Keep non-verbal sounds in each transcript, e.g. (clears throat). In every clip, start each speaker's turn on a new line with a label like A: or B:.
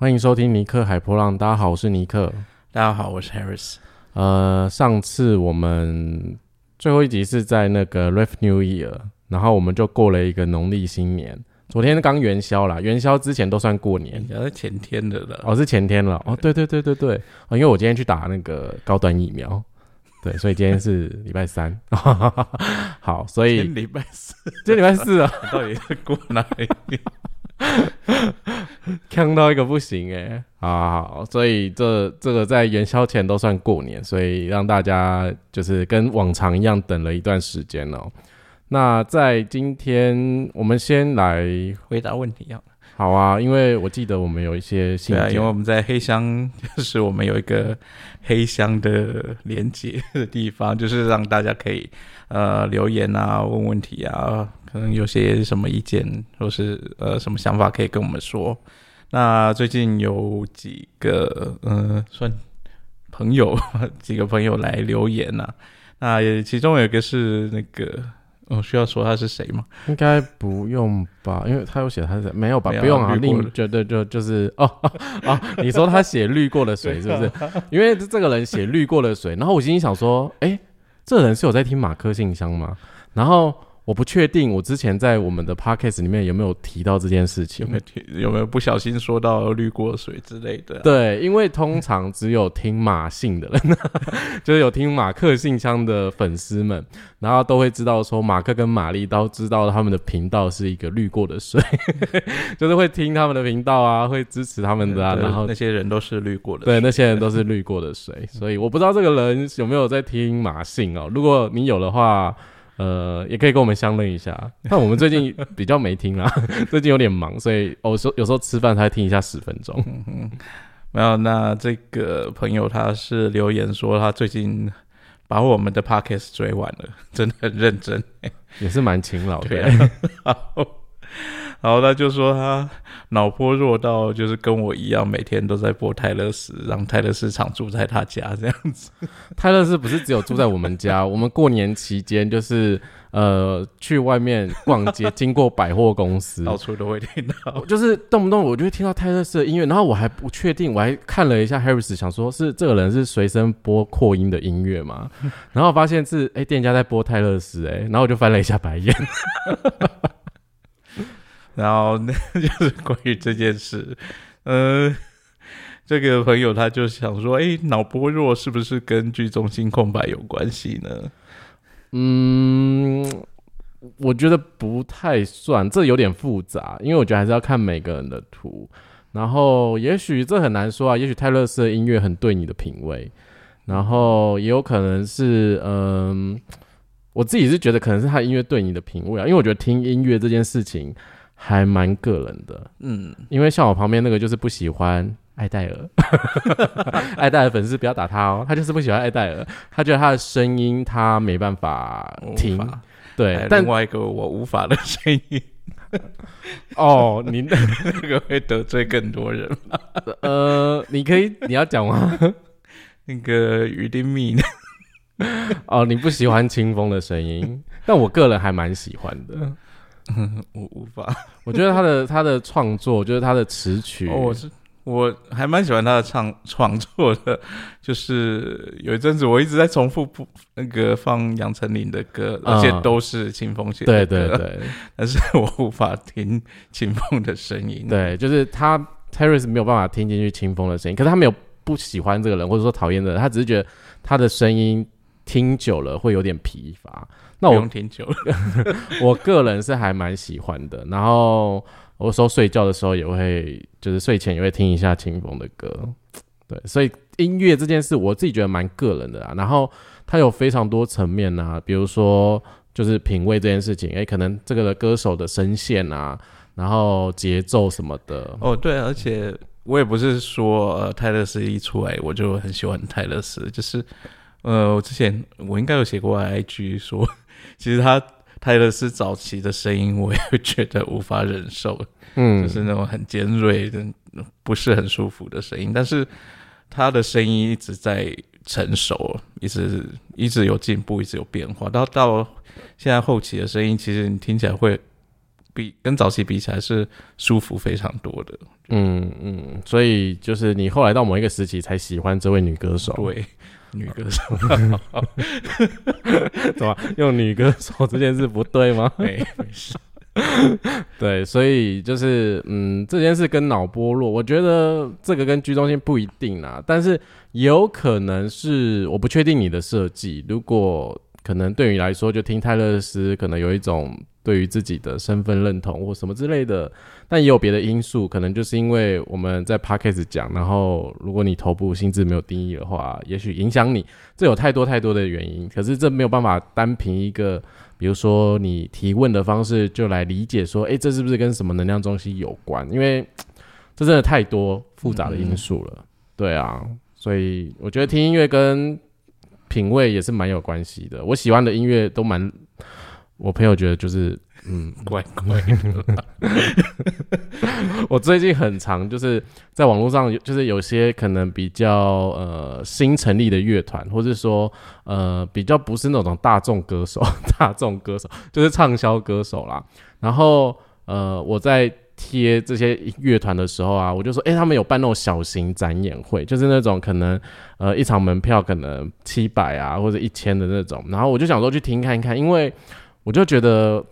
A: 欢迎收听尼克海波浪。大家好，我是尼克。
B: 大家好，我是 Harris。
A: 呃，上次我们最后一集是在那个 r e f New Year，然后我们就过了一个农历新年。昨天刚元宵啦，元宵之前都算过年，
B: 要是前天的了。
A: 哦，是前天了。哦，对对对对对。哦，因为我今天去打那个高端疫苗，对，所以今天是礼拜三。(laughs) 好，所以
B: 礼拜四，
A: 今天礼拜四啊，(laughs)
B: 到底是过哪里？(laughs)
A: 看到一个不行哎，好好，所以这这个在元宵前都算过年，所以让大家就是跟往常一样等了一段时间哦。那在今天，我们先来
B: 回答问题啊。
A: 好啊，因为我记得我们有一些信件，
B: 因为我们在黑箱，就是我们有一个黑箱的连接的地方，就是让大家可以呃留言啊，问问题啊。可能有些什么意见，或是呃什么想法可以跟我们说。那最近有几个呃算朋友，(laughs) 几个朋友来留言呐。那其中有一个是那个，哦，需要说他是谁吗？
A: 应该不用吧，因为他有写他是没有吧？不用啊，另觉得就就是哦 (laughs) 哦，你说他写滤过的水 (laughs) 是不是？因为这个人写滤过的水，然后我心里想说，哎，这人是有在听马克信箱吗？然后。我不确定，我之前在我们的 podcast 里面有没有提到这件事情，
B: 有没有提有没有不小心说到滤过水之类的？
A: 对，因为通常只有听马信的人，(laughs) 就是有听马克信箱的粉丝们，然后都会知道说马克跟玛丽都知道他们的频道是一个滤过的水，(laughs) 就是会听他们的频道啊，会支持他们的啊，然后
B: 那些人都是滤过的，
A: 对，那些人都是滤过的水，所以我不知道这个人有没有在听马信哦，如果你有的话。呃，也可以跟我们相认一下。(laughs) 那我们最近比较没听啦，(laughs) 最近有点忙，所以有时候有时候吃饭才听一下十分钟。
B: 没有，那这个朋友他是留言说他最近把我们的 podcast 追完了，真的很认真，
A: 也是蛮勤劳的。(laughs)
B: 然后他就说他脑波弱到就是跟我一样，每天都在播泰勒斯，让泰勒斯常住在他家这样子。(laughs)
A: 泰勒斯不是只有住在我们家，我们过年期间就是呃去外面逛街，经过百货公司，
B: 到处都会听到，
A: 就是动不动我就会听到泰勒斯的音乐。然后我还不确定，我还看了一下 Harris，想说是这个人是随身播扩音的音乐嘛？然后发现是哎店家在播泰勒斯哎，然后我就翻了一下白眼。(laughs)
B: 然后那 (laughs) 就是关于这件事，呃，这个朋友他就想说，哎，脑波弱是不是跟剧中心空白有关系呢？
A: 嗯，我觉得不太算，这有点复杂，因为我觉得还是要看每个人的图。然后也许这很难说啊，也许泰勒斯的音乐很对你的品味，然后也有可能是，嗯，我自己是觉得可能是他音乐对你的品味啊，因为我觉得听音乐这件事情。还蛮个人的，嗯，因为像我旁边那个就是不喜欢艾戴尔，(laughs) 艾戴尔粉丝不要打他哦，他就是不喜欢艾戴尔，他觉得他的声音他没办法听，对，
B: 但另外一个我无法的声音，(laughs)
A: 哦，你 (laughs)
B: 那个会得罪更多人吗？
A: 呃，你可以你要讲吗？
B: 那个于丁密呢？
A: 哦，你不喜欢清风的声音，但我个人还蛮喜欢的。(laughs)
B: 我无法，(laughs)
A: 我觉得他的他的创作，就是他的词曲，
B: 我是我还蛮喜欢他的唱创作的。(laughs) 就是有一阵子，我一直在重复不那个放杨丞琳的歌，而且都是清风写
A: 的。对对对，
B: 但是我无法听清风的声音。
A: 对，就是他 Terry 没有办法听进去清风的声音，可是他没有不喜欢这个人，或者说讨厌的人，他只是觉得他的声音听久了会有点疲乏。
B: 那我听久了，(laughs)
A: 我个人是还蛮喜欢的。然后有时候睡觉的时候也会，就是睡前也会听一下清风的歌。对，所以音乐这件事，我自己觉得蛮个人的啊。然后它有非常多层面啊，比如说就是品味这件事情，哎，可能这个歌手的声线啊，然后节奏什么的。
B: 哦，对，而且我也不是说呃泰勒斯一出来我就很喜欢泰勒斯，就是呃我之前我应该有写过 IG 说。(laughs) 其实他泰勒斯早期的声音，我也觉得无法忍受，嗯，就是那种很尖锐的，不是很舒服的声音。但是他的声音一直在成熟，一直一直有进步，一直有变化。到到现在后期的声音，其实你听起来会比跟早期比起来是舒服非常多的。
A: 嗯嗯，所以就是你后来到某一个时期才喜欢这位女歌手，
B: 对，女歌手，(laughs)
A: 怎么用女歌手这件事不对吗？
B: 没没事。(laughs)
A: 对，所以就是嗯，这件事跟脑波弱，我觉得这个跟居中心不一定啊，但是有可能是我不确定你的设计，如果可能对你来说，就听泰勒斯可能有一种对于自己的身份认同或什么之类的，但也有别的因素，可能就是因为我们在 podcast 讲，然后如果你头部心智没有定义的话，也许影响你，这有太多太多的原因，可是这没有办法单凭一个。比如说，你提问的方式就来理解说，哎，这是不是跟什么能量中心有关？因为这真的太多复杂的因素了。对啊，所以我觉得听音乐跟品味也是蛮有关系的。我喜欢的音乐都蛮，我朋友觉得就是。
B: 嗯，怪怪
A: 的。(laughs) 我最近很常就是在网络上，就是有些可能比较呃新成立的乐团，或者说呃比较不是那种大众歌手，(laughs) 大众歌手就是畅销歌手啦。然后呃我在贴这些乐团的时候啊，我就说，哎，他们有办那种小型展演会，就是那种可能呃一场门票可能七百啊或者一千的那种。然后我就想说去听看一看，因为我就觉得。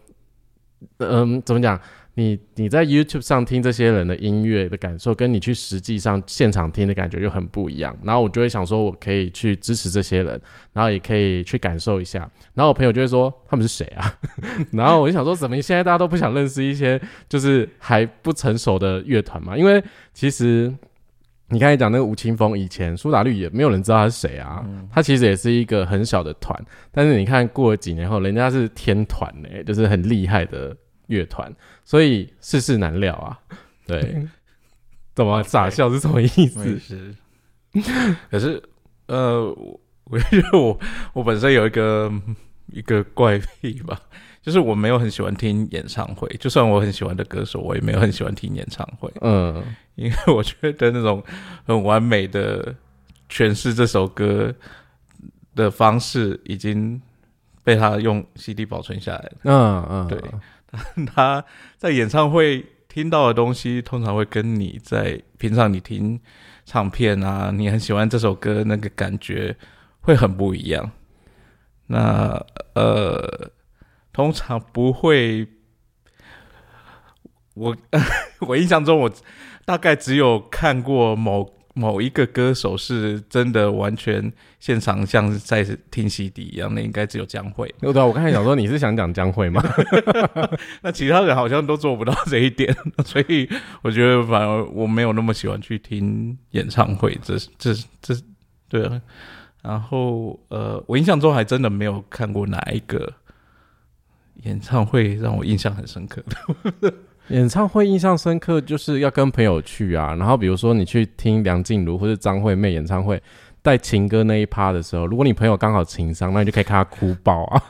A: 嗯，怎么讲？你你在 YouTube 上听这些人的音乐的感受，跟你去实际上现场听的感觉就很不一样。然后我就会想说，我可以去支持这些人，然后也可以去感受一下。然后我朋友就会说，他们是谁啊？(laughs) 然后我就想说，怎么现在大家都不想认识一些就是还不成熟的乐团嘛？因为其实你刚才讲那个吴青峰，以前苏打绿也没有人知道他是谁啊。他其实也是一个很小的团，但是你看过了几年后，人家是天团呢，就是很厉害的。乐团，所以世事难料啊。对，(laughs) 怎么傻笑是什么意思？
B: 是，可是呃，(laughs) 我觉得我我本身有一个一个怪癖吧，就是我没有很喜欢听演唱会，就算我很喜欢的歌手，我也没有很喜欢听演唱会。嗯，因为我觉得那种很完美的诠释这首歌的方式，已经被他用 CD 保存下来了。嗯嗯，对。(laughs) 他在演唱会听到的东西，通常会跟你在平常你听唱片啊，你很喜欢这首歌那个感觉会很不一样。那呃，通常不会。我 (laughs) 我印象中，我大概只有看过某。某一个歌手是真的完全现场像在听 CD 一样，那应该只有江蕙。
A: 对啊，我刚才想说你是想讲江蕙吗？(laughs)
B: 那其他人好像都做不到这一点，(laughs) 所以我觉得反而我没有那么喜欢去听演唱会。这这这对啊。然后呃，我印象中还真的没有看过哪一个演唱会让我印象很深刻的。
A: 演唱会印象深刻，就是要跟朋友去啊。然后比如说你去听梁静茹或者张惠妹演唱会，带情歌那一趴的时候，如果你朋友刚好情商，那你就可以看他哭爆啊，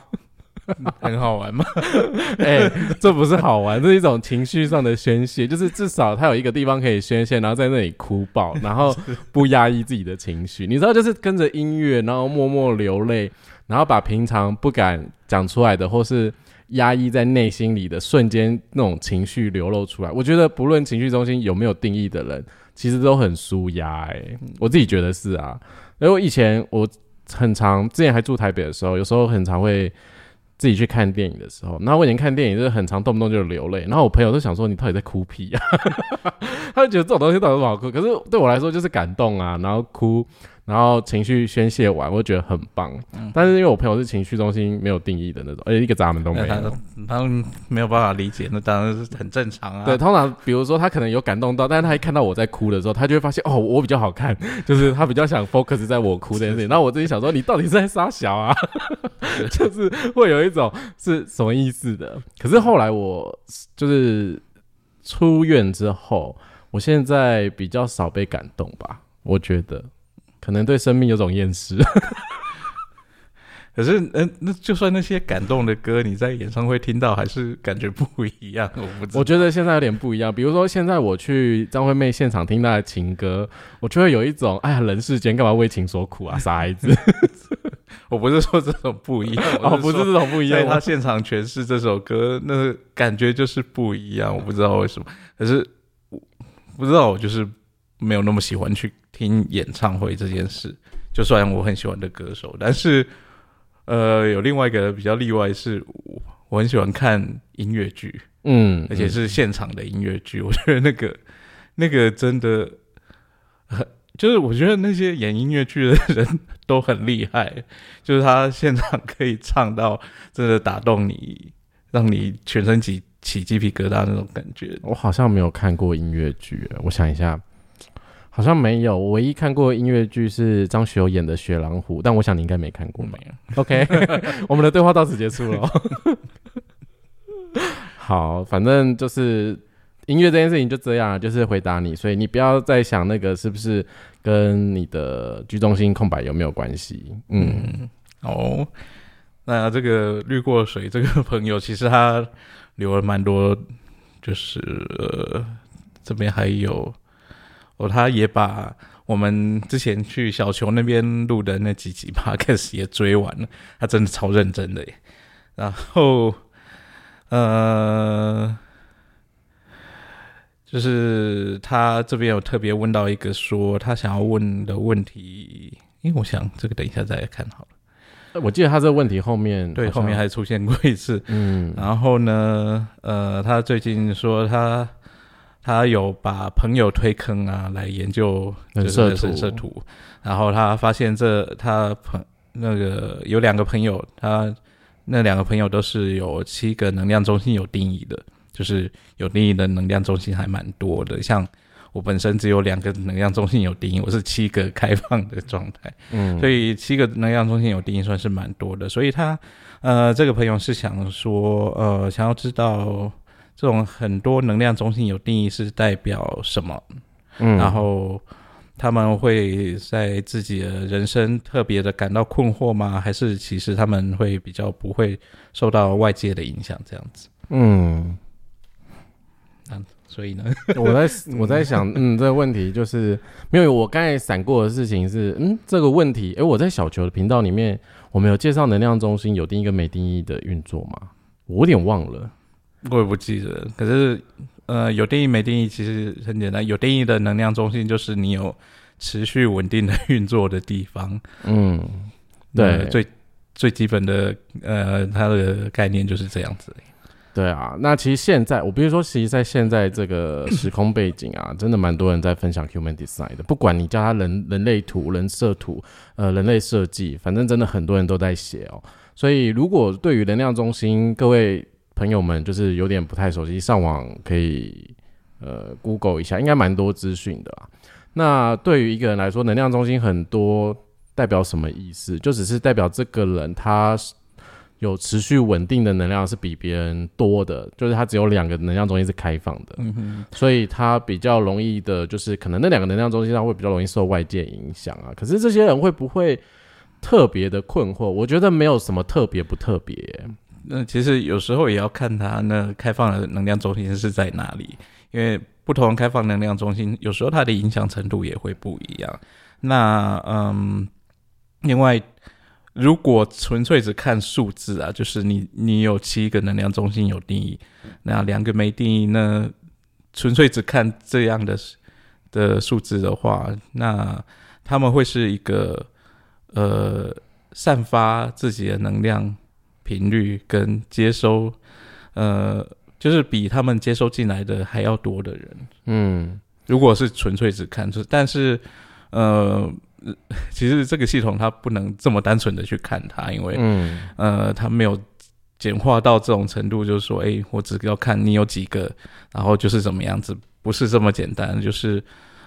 B: 很好玩吗？(laughs)
A: 哎，这不是好玩，这是一种情绪上的宣泄，就是至少他有一个地方可以宣泄，然后在那里哭爆，然后不压抑自己的情绪。你知道，就是跟着音乐，然后默默流泪，然后把平常不敢讲出来的，或是。压抑在内心里的瞬间，那种情绪流露出来。我觉得不论情绪中心有没有定义的人，其实都很舒压。哎，我自己觉得是啊。因为以前我很常，之前还住台北的时候，有时候很常会自己去看电影的时候，那我以前看电影就是很常动不动就流泪。然后我朋友都想说：“你到底在哭屁啊？” (laughs) 他就觉得这种东西到底不好哭，可是对我来说就是感动啊，然后哭。然后情绪宣泄完，我觉得很棒。但是因为我朋友是情绪中心没有定义的那种，而且一个闸门都没有，
B: 他们没有办法理解，那当然是很正常啊。
A: 对，通常比如说他可能有感动到，但是他一看到我在哭的时候，他就会发现哦，我比较好看，(laughs) 就是他比较想 focus 在我哭这件事情。(laughs) 那我自己想说，你到底是在撒小啊？(laughs) 就是会有一种是什么意思的。可是后来我就是出院之后，我现在比较少被感动吧，我觉得。可能对生命有种厌世，(laughs)
B: 可是，嗯，那就算那些感动的歌，你在演唱会听到，还是感觉不一样。(laughs) 我不，
A: 我觉得现在有点不一样。比如说，现在我去张惠妹现场听她的情歌，我就会有一种，哎呀，人世间干嘛为情所苦啊，傻孩子。(laughs)
B: 我不是说这种不一样，
A: 哦，不是这种不一样，
B: 他现场诠释这首歌，那感觉就是不一样。我不知道为什么，可是我不知道我就是没有那么喜欢去听演唱会这件事。就算我很喜欢的歌手，但是呃，有另外一个比较例外是，我我很喜欢看音乐剧，
A: 嗯，
B: 而且是现场的音乐剧。(laughs) 我觉得那个那个真的很。就是我觉得那些演音乐剧的人都很厉害，就是他现场可以唱到真的打动你，让你全身起起鸡皮疙瘩那种感觉。
A: 我好像没有看过音乐剧，我想一下，好像没有。我唯一看过音乐剧是张学友演的《雪狼湖》，但我想你应该没看过。
B: 没有。
A: OK，(laughs) 我们的对话到此结束了。(laughs) 好，反正就是。音乐这件事情就这样，就是回答你，所以你不要再想那个是不是跟你的居中心空白有没有关系。嗯，
B: 哦，那这个滤过水这个朋友，其实他留了蛮多，就是呃，这边还有哦，他也把我们之前去小球那边录的那几集 (laughs) podcast 也追完了，他真的超认真的耶。然后，呃。就是他这边有特别问到一个说他想要问的问题，因为我想这个等一下再来看好了。
A: 我记得他这个问题后面
B: 对后面还出现过一次，
A: 嗯，
B: 然后呢，呃，他最近说他他有把朋友推坑啊来研究
A: 人
B: 设图，然后他发现这他朋那个有两个朋友，他那两个朋友都是有七个能量中心有定义的。就是有定义的能量中心还蛮多的，像我本身只有两个能量中心有定义，我是七个开放的状态，
A: 嗯，
B: 所以七个能量中心有定义算是蛮多的。所以他呃，这个朋友是想说，呃，想要知道这种很多能量中心有定义是代表什么，
A: 嗯，
B: 然后他们会在自己的人生特别的感到困惑吗？还是其实他们会比较不会受到外界的影响这样子？
A: 嗯。
B: 所以呢，
A: 我在 (laughs) 我在想，嗯，这个问题就是没有我刚才闪过的事情是，嗯，这个问题，哎，我在小球的频道里面，我们有介绍能量中心有定义跟没定义的运作吗？我有点忘了，
B: 我也不记得。可是，呃，有定义没定义其实很简单，有定义的能量中心就是你有持续稳定的运作的地方。
A: 嗯，对，
B: 最最基本的，呃，它的概念就是这样子。
A: 对啊，那其实现在我比如说，其实，在现在这个时空背景啊，真的蛮多人在分享 human design 的。不管你叫它人人类图、人设图、呃，人类设计，反正真的很多人都在写哦。所以，如果对于能量中心各位朋友们就是有点不太熟悉，上网可以呃 Google 一下，应该蛮多资讯的啊。那对于一个人来说，能量中心很多代表什么意思？就只是代表这个人他。有持续稳定的能量是比别人多的，就是他只有两个能量中心是开放的，
B: 嗯，
A: 所以他比较容易的，就是可能那两个能量中心上会比较容易受外界影响啊。可是这些人会不会特别的困惑？我觉得没有什么特别不特别。
B: 那其实有时候也要看它那开放的能量中心是在哪里，因为不同开放能量中心有时候它的影响程度也会不一样。那嗯，另外。如果纯粹只看数字啊，就是你你有七个能量中心有定义，那两个没定义，那纯粹只看这样的的数字的话，那他们会是一个呃散发自己的能量频率跟接收呃，就是比他们接收进来的还要多的人。
A: 嗯，
B: 如果是纯粹只看出，但是呃。(laughs) 其实这个系统它不能这么单纯的去看它，因为嗯呃，它没有简化到这种程度，就是说，哎，我只要看你有几个，然后就是怎么样子，不是这么简单。就是，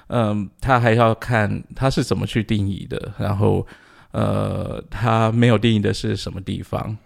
B: 嗯，他还要看他是怎么去定义的，然后，呃，他没有定义的是什么地方，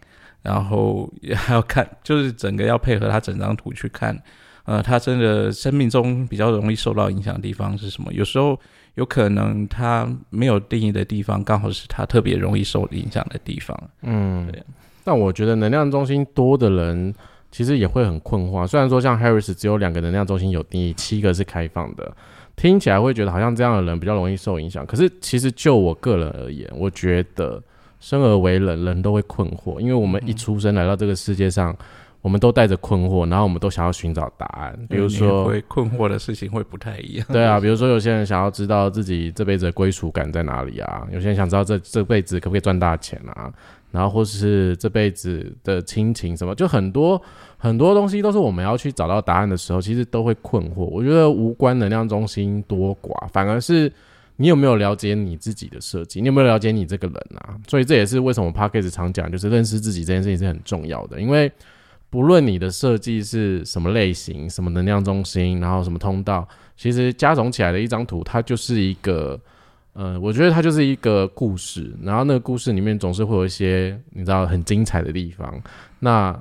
B: 然后还要看，就是整个要配合他整张图去看，呃，他真的生命中比较容易受到影响的地方是什么？有时候。有可能他没有定义的地方，刚好是他特别容易受影响的地方。
A: 嗯，对。但我觉得能量中心多的人，其实也会很困惑。虽然说像 Harris 只有两个能量中心有定义，七个是开放的，听起来会觉得好像这样的人比较容易受影响。可是其实就我个人而言，我觉得生而为人，人都会困惑，因为我们一出生来到这个世界上，我们都带着困惑，然后我们都想要寻找答案。比如说，
B: 会困惑的事情会不太一样。
A: 对啊，比如说有些人想要知道自己这辈子的归属感在哪里啊，有些人想知道这这辈子可不可以赚大钱啊，然后或是这辈子的亲情什么，就很多很多东西都是我们要去找到答案的时候，其实都会困惑。我觉得无关能量中心多寡，反而是。你有没有了解你自己的设计？你有没有了解你这个人啊？所以这也是为什么 p a c k a g e 常讲，就是认识自己这件事情是很重要的。因为不论你的设计是什么类型、什么能量中心，然后什么通道，其实加总起来的一张图，它就是一个，呃，我觉得它就是一个故事。然后那个故事里面总是会有一些你知道很精彩的地方。那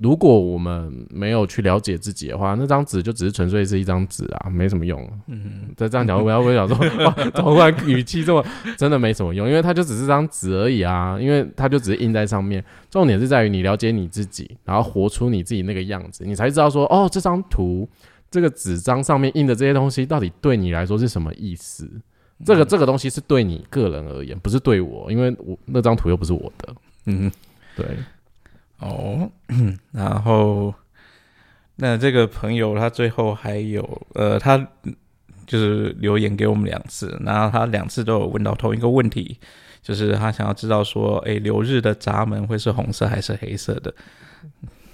A: 如果我们没有去了解自己的话，那张纸就只是纯粹是一张纸啊，没什么用。嗯，在这样讲，我要我想说，(laughs) 怎么然语气这么真的没什么用？因为它就只是张纸？而已啊，因为它就只是印在上面。重点是在于你了解你自己，然后活出你自己那个样子，你才知道说，哦，这张图这个纸？张上面印的这些东西，到底对你来说是什么意思？这个这个东西是对你个人而言，不是对我，因为我那张图又不是我的。嗯，对。
B: 哦，(clears throat) 然后那这个朋友他最后还有呃，他就是留言给我们两次，然后他两次都有问到同一个问题，就是他想要知道说，哎，留日的闸门会是红色还是黑色的？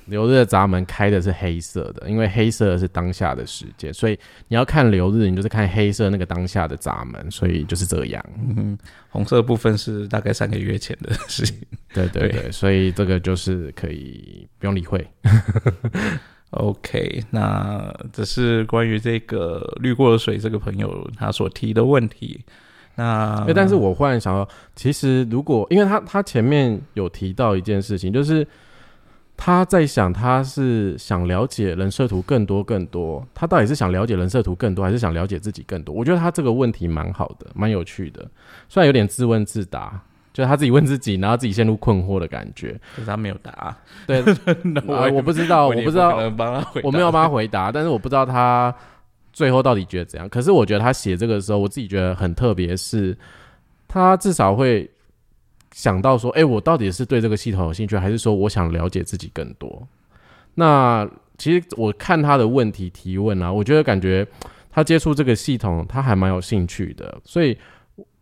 A: 流日的闸门开的是黑色的，因为黑色是当下的时间，所以你要看流日，你就是看黑色那个当下的闸门，所以就是这样。
B: 嗯，红色部分是大概三个月前的事情。
A: 对对对，所以这个就是可以不用理会。
B: OK，那这是关于这个滤过的水这个朋友他所提的问题。那，
A: 但是我忽然想到，其实如果因为他他前面有提到一件事情，就是。他在想，他是想了解人设图更多更多，他到底是想了解人设图更多，还是想了解自己更多？我觉得他这个问题蛮好的，蛮有趣的，虽然有点自问自答，就是他自己问自己，然后自己陷入困惑的感觉。
B: 可是他没有答，
A: 对，(laughs) 我我不知道，我不知道，我没有帮他回答，(laughs) 但是我不知道他最后到底觉得怎样。可是我觉得他写这个的时候，我自己觉得很特别，是他至少会。想到说，哎，我到底是对这个系统有兴趣，还是说我想了解自己更多？那其实我看他的问题提问啊，我觉得感觉他接触这个系统，他还蛮有兴趣的。所以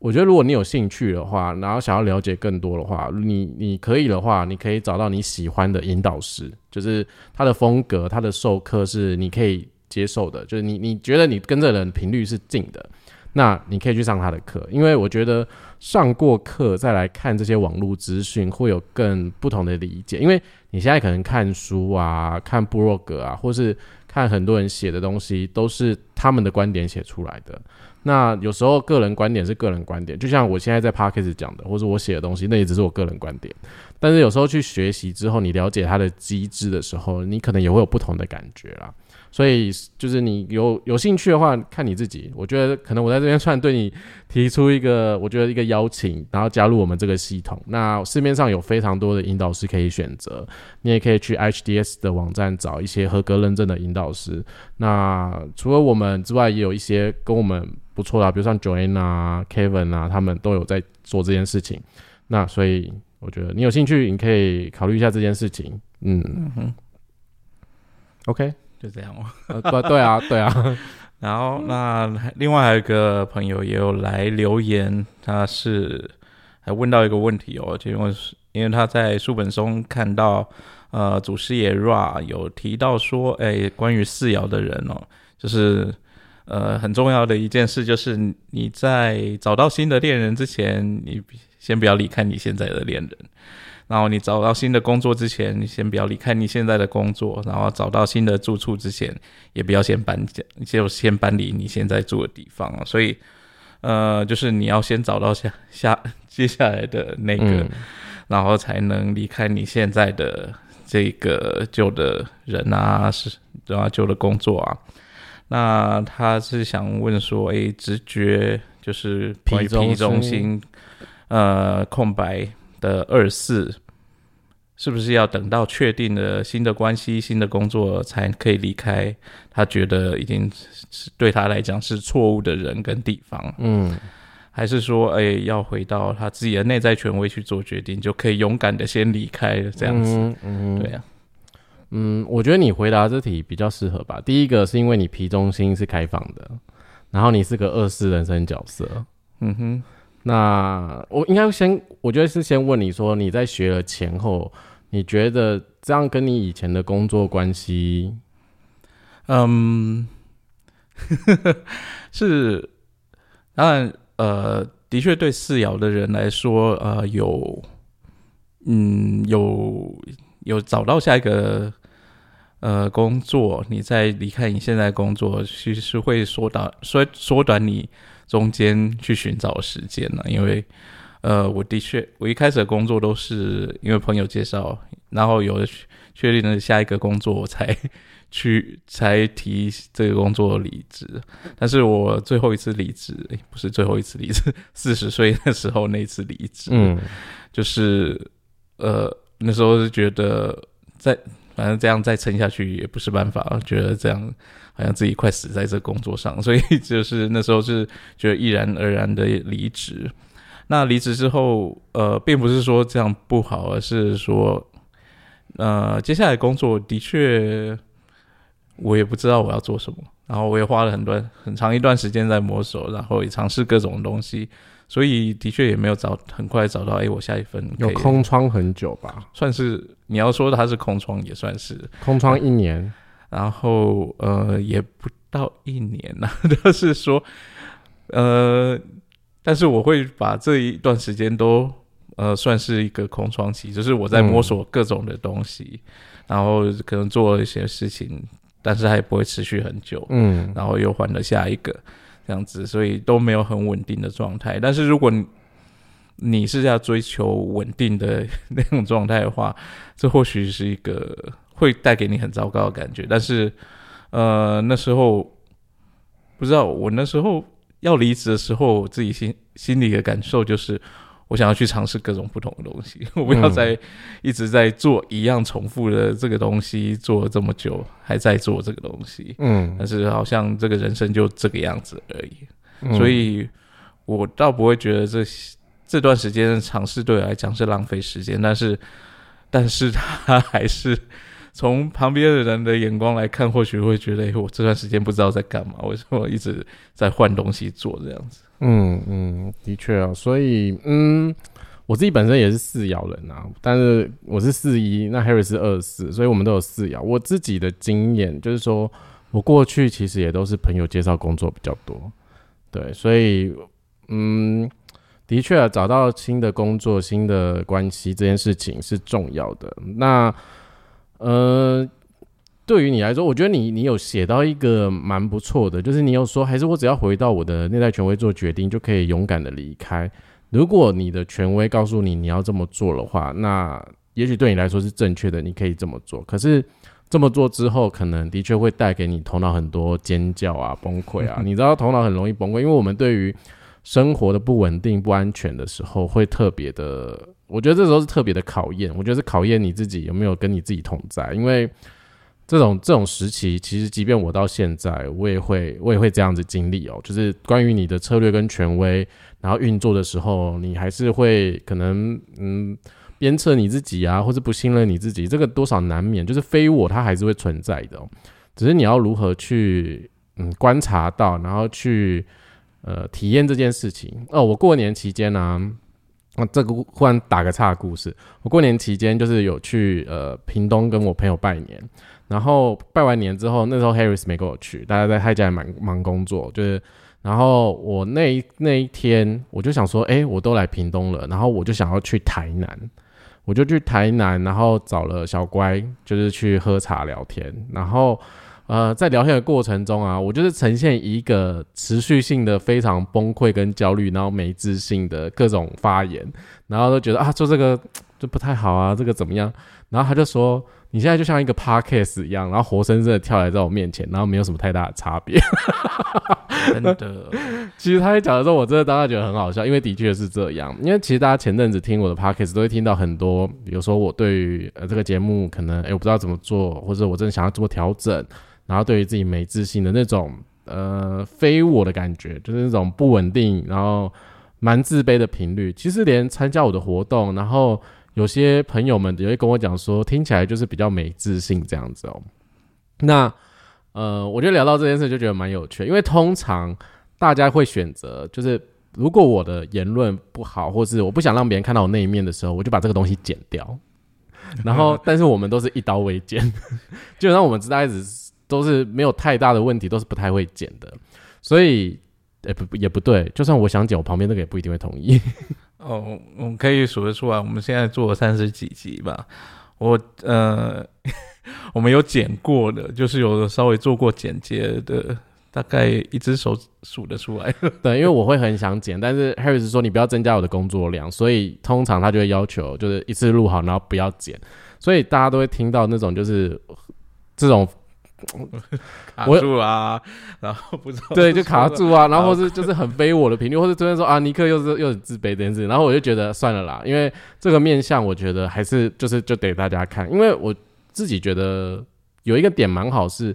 A: 我觉得，如果你有兴趣的话，然后想要了解更多的话，你你可以的话，你可以找到你喜欢的引导师，就是他的风格、他的授课是你可以接受的，就是你你觉得你跟这人频率是近的。那你可以去上他的课，因为我觉得上过课再来看这些网络资讯，会有更不同的理解。因为你现在可能看书啊、看部落格啊，或是看很多人写的东西，都是他们的观点写出来的。那有时候个人观点是个人观点，就像我现在在 p a r k a s 讲的，或者我写的东西，那也只是我个人观点。但是有时候去学习之后，你了解它的机制的时候，你可能也会有不同的感觉啦。所以就是你有有兴趣的话，看你自己。我觉得可能我在这边算对你提出一个，我觉得一个邀请，然后加入我们这个系统。那市面上有非常多的引导师可以选择，你也可以去 HDS 的网站找一些合格认证的引导师。那除了我们之外，也有一些跟我们不错的，比如像 Joanne 啊、Kevin 啊，他们都有在做这件事情。那所以我觉得你有兴趣，你可以考虑一下这件事情。嗯哼，OK。
B: 就这样
A: 哦，(laughs) 对对啊，对啊。(laughs)
B: 然后那另外还有一个朋友也有来留言，他是还问到一个问题哦，就因为因为他在书本中看到，呃，祖师爷 Ra 有提到说，哎，关于四爻的人哦，就是呃很重要的一件事，就是你在找到新的恋人之前，你先不要离开你现在的恋人。然后你找到新的工作之前，你先不要离开你现在的工作。然后找到新的住处之前，也不要先搬家，就先搬离你现在住的地方所以，呃，就是你要先找到下下接下来的那个，然后才能离开你现在的这个旧的人啊，是对吧？旧的工作啊。那他是想问说，哎，直觉就是
A: 皮皮
B: 中心，呃，空白。的二四是不是要等到确定了新的关系、新的工作才可以离开？他觉得已经是对他来讲是错误的人跟地方。嗯，还是说，哎，要回到他自己的内在权威去做决定，就可以勇敢的先离开这样子？
A: 嗯嗯
B: 对啊，
A: 嗯，我觉得你回答这题比较适合吧。第一个是因为你皮中心是开放的，然后你是个二世人生角色。
B: 嗯哼，
A: 那我应该先，我觉得是先问你说，你在学了前后，你觉得这样跟你以前的工作关系？
B: 嗯，(laughs) 是，当然，呃，的确对四爻的人来说，呃，有，嗯，有有找到下一个呃工作，你在离开你现在工作，其实会缩短缩缩短你中间去寻找时间呢，因为。呃，我的确，我一开始的工作都是因为朋友介绍，然后有了确定了下一个工作，我才 (laughs) 去才提这个工作离职。但是我最后一次离职，不是最后一次离职，四十岁的时候那一次离职，
A: 嗯，
B: 就是呃那时候是觉得再反正这样再撑下去也不是办法，觉得这样好像自己快死在这工作上，(laughs) 所以就是那时候是觉得毅然而然的离职。那离职之后，呃，并不是说这样不好，而是说，呃，接下来工作的确，我也不知道我要做什么，然后我也花了很多很长一段时间在摸索，然后也尝试各种东西，所以的确也没有找很快找到，哎，我下一份
A: 有空窗很久吧，
B: 算是你要说它是空窗也算是。
A: 空窗一年，
B: 然后呃，也不到一年呐，(laughs) 就是说，呃。但是我会把这一段时间都呃算是一个空窗期，就是我在摸索各种的东西，然后可能做了一些事情，但是它也不会持续很久，嗯，然后又换了下一个这样子，所以都没有很稳定的状态。但是如果你你是要追求稳定的那种状态的话，这或许是一个会带给你很糟糕的感觉。但是呃那时候不知道我那时候。要离职的时候，我自己心心里的感受就是，我想要去尝试各种不同的东西，(laughs) 我不要再一直在做一样重复的这个东西，做了这么久还在做这个东西，嗯，但是好像这个人生就这个样子而已，所以我倒不会觉得这这段时间的尝试对我来讲是浪费时间，但是，但是他还是。从旁边的人的眼光来看，或许会觉得，哎，我这段时间不知道在干嘛，为什么一直在换东西做这样子？
A: 嗯嗯，的确啊，所以嗯，我自己本身也是四爻人啊，但是我是四一，那 Harry 是二四，所以我们都有四爻。我自己的经验就是说，我过去其实也都是朋友介绍工作比较多，对，所以嗯，的确啊，找到新的工作、新的关系这件事情是重要的。那呃，对于你来说，我觉得你你有写到一个蛮不错的，就是你有说，还是我只要回到我的内在权威做决定，就可以勇敢的离开。如果你的权威告诉你你要这么做的话，那也许对你来说是正确的，你可以这么做。可是这么做之后，可能的确会带给你头脑很多尖叫啊、崩溃啊。(laughs) 你知道，头脑很容易崩溃，因为我们对于生活的不稳定、不安全的时候，会特别的。我觉得这时候是特别的考验，我觉得是考验你自己有没有跟你自己同在，因为这种这种时期，其实即便我到现在，我也会我也会这样子经历哦。就是关于你的策略跟权威，然后运作的时候，你还是会可能嗯鞭策你自己啊，或者不信任你自己，这个多少难免，就是非我它还是会存在的。只是你要如何去嗯观察到，然后去呃体验这件事情哦。我过年期间呢。那这个忽然打个岔的，故事。我过年期间就是有去呃屏东跟我朋友拜年，然后拜完年之后，那时候 Harris 没跟我去，大家在他家忙忙工作，就是，然后我那一那一天我就想说，哎，我都来屏东了，然后我就想要去台南，我就去台南，然后找了小乖，就是去喝茶聊天，然后。呃，在聊天的过程中啊，我就是呈现一个持续性的非常崩溃跟焦虑，然后没自信的各种发言，然后都觉得啊，做这个就不太好啊，这个怎么样？然后他就说，你现在就像一个 podcast 一样，然后活生生的跳来在我面前，然后没有什么太大的差别。
B: 真的，
A: 其实他讲的时候，我真的当时觉得很好笑，因为的确是这样。因为其实大家前阵子听我的 podcast 都会听到很多，比如说我对于呃这个节目可能哎我不知道怎么做，或者我真的想要做调整。然后对于自己没自信的那种呃非我的感觉，就是那种不稳定，然后蛮自卑的频率。其实连参加我的活动，然后有些朋友们也会跟我讲说，听起来就是比较没自信这样子哦。那呃，我觉得聊到这件事就觉得蛮有趣，因为通常大家会选择就是。如果我的言论不好，或是我不想让别人看到我那一面的时候，我就把这个东西剪掉。然后，(laughs) 但是我们都是一刀未剪，基本上我们直代子都是没有太大的问题，都是不太会剪的。所以，也不也不对，就算我想剪，我旁边那个也不一定会同意。(laughs)
B: 哦，我们可以数得出来，我们现在做了三十几集吧。我呃，(laughs) 我们有剪过的，就是有稍微做过剪接的。大概一只手数得出来。(laughs)
A: 对，因为我会很想剪，但是 Harris 说你不要增加我的工作量，所以通常他就会要求就是一次录好，然后不要剪。所以大家都会听到那种就是这种
B: 卡住啊，然后不知道
A: 对就卡住啊，然后或是就是很非我的频率，或是这边说啊尼克又是又很自卑这件事，然后我就觉得算了啦，因为这个面相我觉得还是就是就得大家看，因为我自己觉得有一个点蛮好是。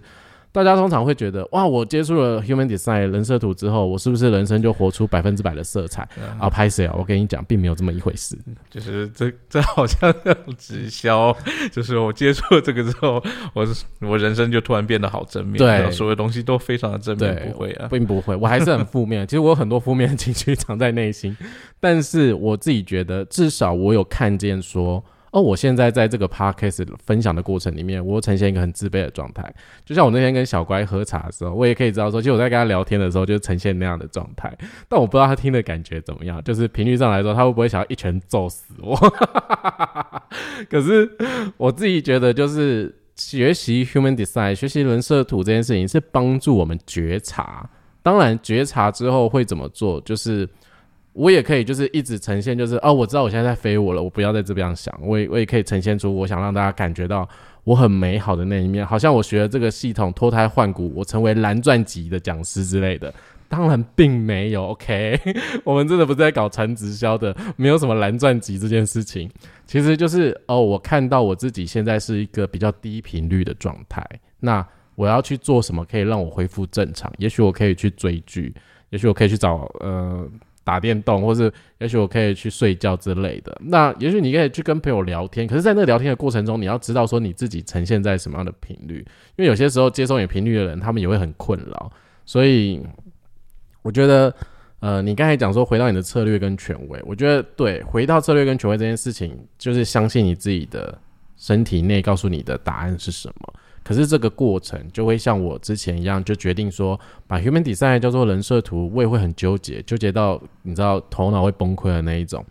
A: 大家通常会觉得，哇，我接触了 Human Design 人设图之后，我是不是人生就活出百分之百的色彩？啊，拍谁啊？我跟你讲，并没有这么一回事。
B: 就是这 (laughs) 这好像直销，就是我接触了这个之后，(laughs) 我我人生就突然变得好正面，
A: 对，
B: 所有东西都非常的正面，不会啊，
A: 并不会，我还是很负面。(laughs) 其实我有很多负面的情绪藏在内心，但是我自己觉得，至少我有看见说。哦，我现在在这个 podcast 分享的过程里面，我呈现一个很自卑的状态。就像我那天跟小乖喝茶的时候，我也可以知道说，其实我在跟他聊天的时候，就呈现那样的状态。但我不知道他听的感觉怎么样，就是频率上来说，他会不会想要一拳揍死我？(laughs) 可是我自己觉得，就是学习 human design，学习人设图这件事情，是帮助我们觉察。当然，觉察之后会怎么做，就是。我也可以就是一直呈现，就是哦，我知道我现在在飞我了，我不要再这样想。我也我也可以呈现出我想让大家感觉到我很美好的那一面，好像我学了这个系统脱胎换骨，我成为蓝钻级的讲师之类的。当然并没有，OK，(laughs) 我们真的不是在搞传直销的，没有什么蓝钻级这件事情。其实就是哦，我看到我自己现在是一个比较低频率的状态，那我要去做什么可以让我恢复正常？也许我可以去追剧，也许我可以去找呃。打电动，或是也许我可以去睡觉之类的。那也许你可以去跟朋友聊天，可是，在那个聊天的过程中，你要知道说你自己呈现在什么样的频率，因为有些时候接收你频率的人，他们也会很困扰。所以，我觉得，呃，你刚才讲说回到你的策略跟权威，我觉得对，回到策略跟权威这件事情，就是相信你自己的身体内告诉你的答案是什么。可是这个过程就会像我之前一样，就决定说把 Human Design 叫做人设图，我也会很纠结，纠结到你知道头脑会崩溃的那一种。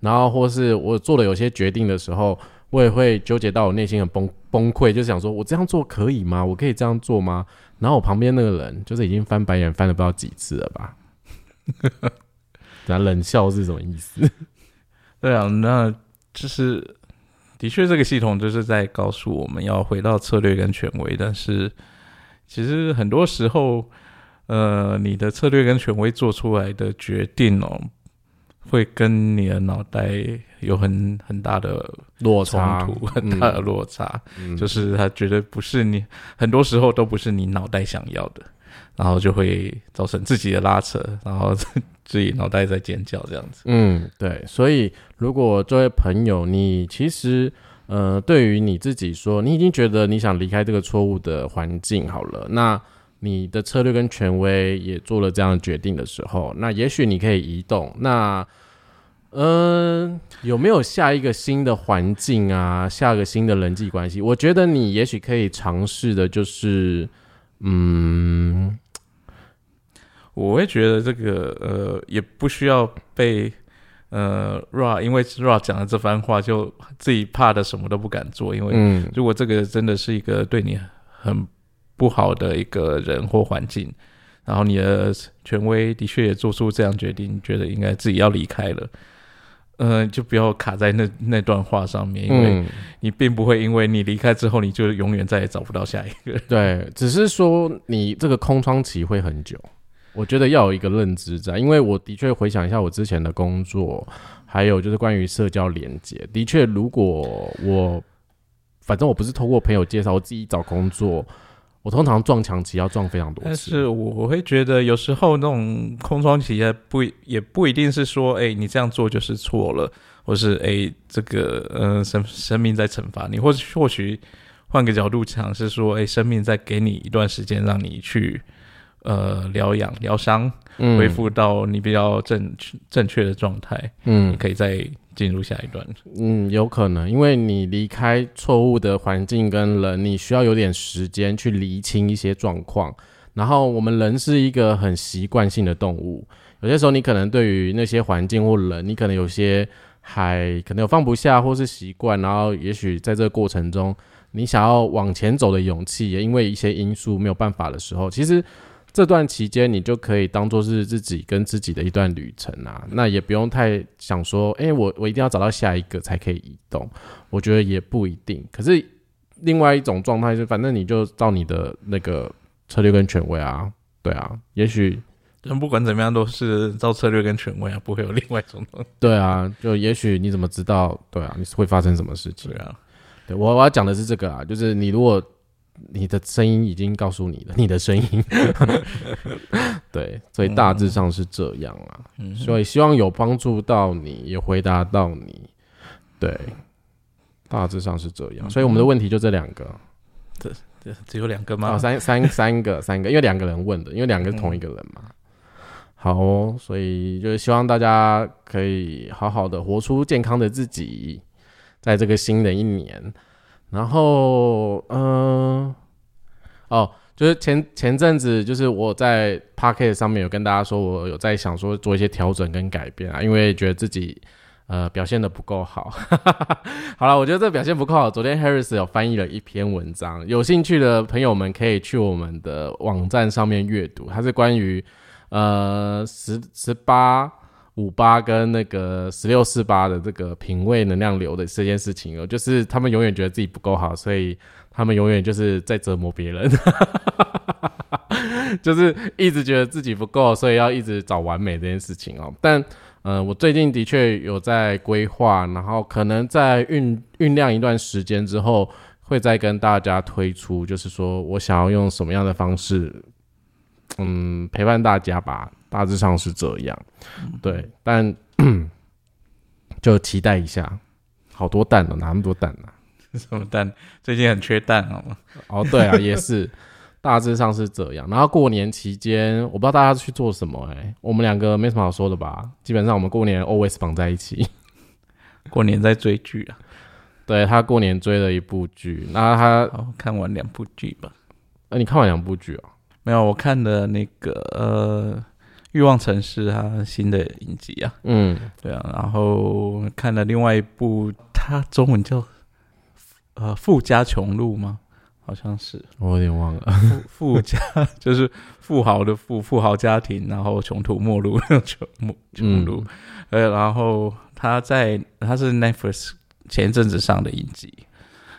A: 然后或是我做了有些决定的时候，我也会纠结到我内心很崩崩溃，就想说我这样做可以吗？我可以这样做吗？然后我旁边那个人就是已经翻白眼翻了不知道几次了吧？(laughs) 那冷笑是什么意思？
B: 对啊，那就是。的确，这个系统就是在告诉我们要回到策略跟权威，但是其实很多时候，呃，你的策略跟权威做出来的决定哦，会跟你的脑袋有很很大的
A: 落差，
B: 很大的落差，就是他觉得不是你，很多时候都不是你脑袋想要的。然后就会造成自己的拉扯，然后 (laughs) 自己脑袋在尖叫这样子。
A: 嗯，对。所以，如果这位朋友，你其实呃，对于你自己说，你已经觉得你想离开这个错误的环境好了，那你的策略跟权威也做了这样的决定的时候，那也许你可以移动。那，嗯，有没有下一个新的环境啊？下个新的人际关系？我觉得你也许可以尝试的，就是，嗯。
B: 我会觉得这个呃，也不需要被呃 Ra，因为 Ra 讲了这番话，就自己怕的什么都不敢做。因为如果这个真的是一个对你很不好的一个人或环境，然后你的权威的确也做出这样决定，觉得应该自己要离开了，嗯，就不要卡在那那段话上面，因为你并不会因为你离开之后，你就永远再也找不到下一个。(laughs)
A: 对，只是说你这个空窗期会很久。我觉得要有一个认知在，因为我的确回想一下我之前的工作，还有就是关于社交连接，的确，如果我反正我不是通过朋友介绍，我自己找工作，我通常撞墙期要撞非常多次。
B: 但是我我会觉得有时候那种空窗期也不也不一定是说，哎，你这样做就是错了，或是哎这个呃生生命在惩罚你，或或许换个角度讲是说，哎，生命在给你一段时间让你去呃疗养疗伤，恢复到你比较正正确的状态，嗯，可以再。进入下一段，
A: 嗯，有可能，因为你离开错误的环境跟人，你需要有点时间去厘清一些状况。然后，我们人是一个很习惯性的动物，有些时候你可能对于那些环境或人，你可能有些还可能有放不下或是习惯，然后也许在这个过程中，你想要往前走的勇气，也因为一些因素没有办法的时候，其实。这段期间，你就可以当做是自己跟自己的一段旅程啊，那也不用太想说，哎，我我一定要找到下一个才可以移动。我觉得也不一定。可是另外一种状态是，反正你就照你的那个策略跟权威啊，对啊，也许，
B: 但不管怎么样都是照策略跟权威啊，不会有另外一种。
A: 对啊，就也许你怎么知道？对啊，你是会发生什么事情？
B: 对啊，
A: 对我我要讲的是这个啊，就是你如果。你的声音已经告诉你了，你的声音，(laughs) 对，所以大致上是这样啊。所以希望有帮助到你，也回答到你。对，大致上是这样。所以我们的问题就这两个，
B: 这这只有两个吗？
A: 哦三三 (laughs) 三个，三个，因为两个人问的，因为两个是同一个人嘛。好哦，所以就是希望大家可以好好的活出健康的自己，在这个新的一年。然后，嗯，哦，就是前前阵子，就是我在 p a r k e t 上面有跟大家说，我有在想说做一些调整跟改变啊，因为觉得自己呃表现的不够好。(laughs) 好了，我觉得这表现不够好。昨天 Harris 有翻译了一篇文章，有兴趣的朋友们可以去我们的网站上面阅读，它是关于呃十十八。五八跟那个十六四八的这个品味能量流的这件事情哦，就是他们永远觉得自己不够好，所以他们永远就是在折磨别人，(laughs) 就是一直觉得自己不够，所以要一直找完美这件事情哦。但嗯，我最近的确有在规划，然后可能在酝酝酿一段时间之后，会再跟大家推出，就是说我想要用什么样的方式，嗯，陪伴大家吧。大致上是这样，对，但 (clears throat) 就期待一下，好多蛋哦，哪那么多蛋呢？(laughs)
B: 什么蛋？最近很缺蛋，好吗？
A: 哦，对啊，也是，大致上是这样。然后过年期间，我不知道大家去做什么，哎，我们两个没什么好说的吧？基本上我们过年 always 绑在一起，(laughs)
B: 过年在追剧啊。
A: 对他过年追了一部剧，那他
B: 看完两部剧吧？
A: 那你看完两部剧啊？
B: 没有，我看的那个呃。欲望城市啊，新的影集啊，嗯，对啊，然后看了另外一部，它中文叫呃富家穷路吗？好像是，
A: 我有点忘了。
B: 富富家 (laughs) 就是富豪的富，富豪家庭，然后穷途末路穷穷路，呃，然后他在他是 Netflix 前一阵子上的影集，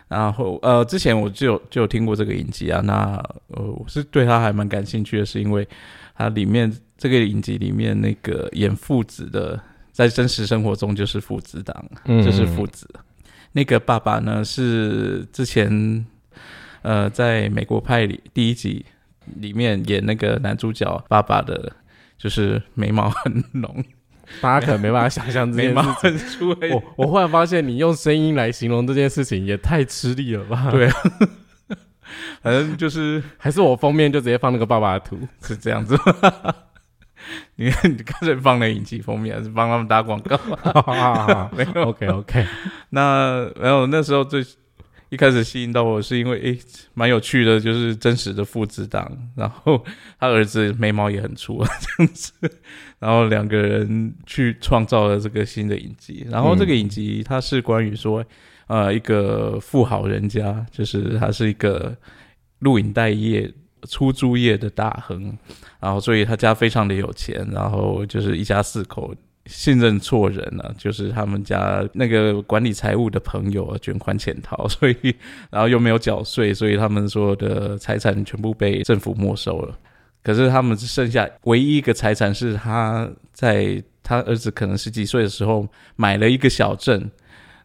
B: 然后呃，之前我就有就有听过这个影集啊，那呃，我是对他还蛮感兴趣的，是因为它里面。这个影集里面那个演父子的，在真实生活中就是父子档，就是父子。那个爸爸呢是之前呃在美国派里第一集里面演那个男主角爸爸的，就是眉毛很浓，
A: 大家可能没办法想象眉 (laughs) 毛
B: 很粗。
A: 我我忽然发现你用声音来形容这件事情也太吃力了吧？
B: 对。(laughs) 反正就是
A: 还是我封面就直接放那个爸爸的图，
B: 是这样子。(laughs) 你看，你干脆放了影集封面，还是帮他们打广告？(laughs)
A: 没有，OK OK。
B: 那然后，那时候最一开始吸引到我是因为，诶，蛮有趣的，就是真实的父子档。然后他儿子眉毛也很粗啊，这样子。(laughs) 然后两个人去创造了这个新的影集。然后这个影集它是关于说，呃，一个富豪人家，就是他是一个录影带业。出租业的大亨，然后所以他家非常的有钱，然后就是一家四口信任错人了，就是他们家那个管理财务的朋友啊卷款潜逃，(laughs) 所以然后又没有缴税，所以他们所有的财产全部被政府没收了。可是他们只剩下唯一一个财产是他在他儿子可能十几岁的时候买了一个小镇，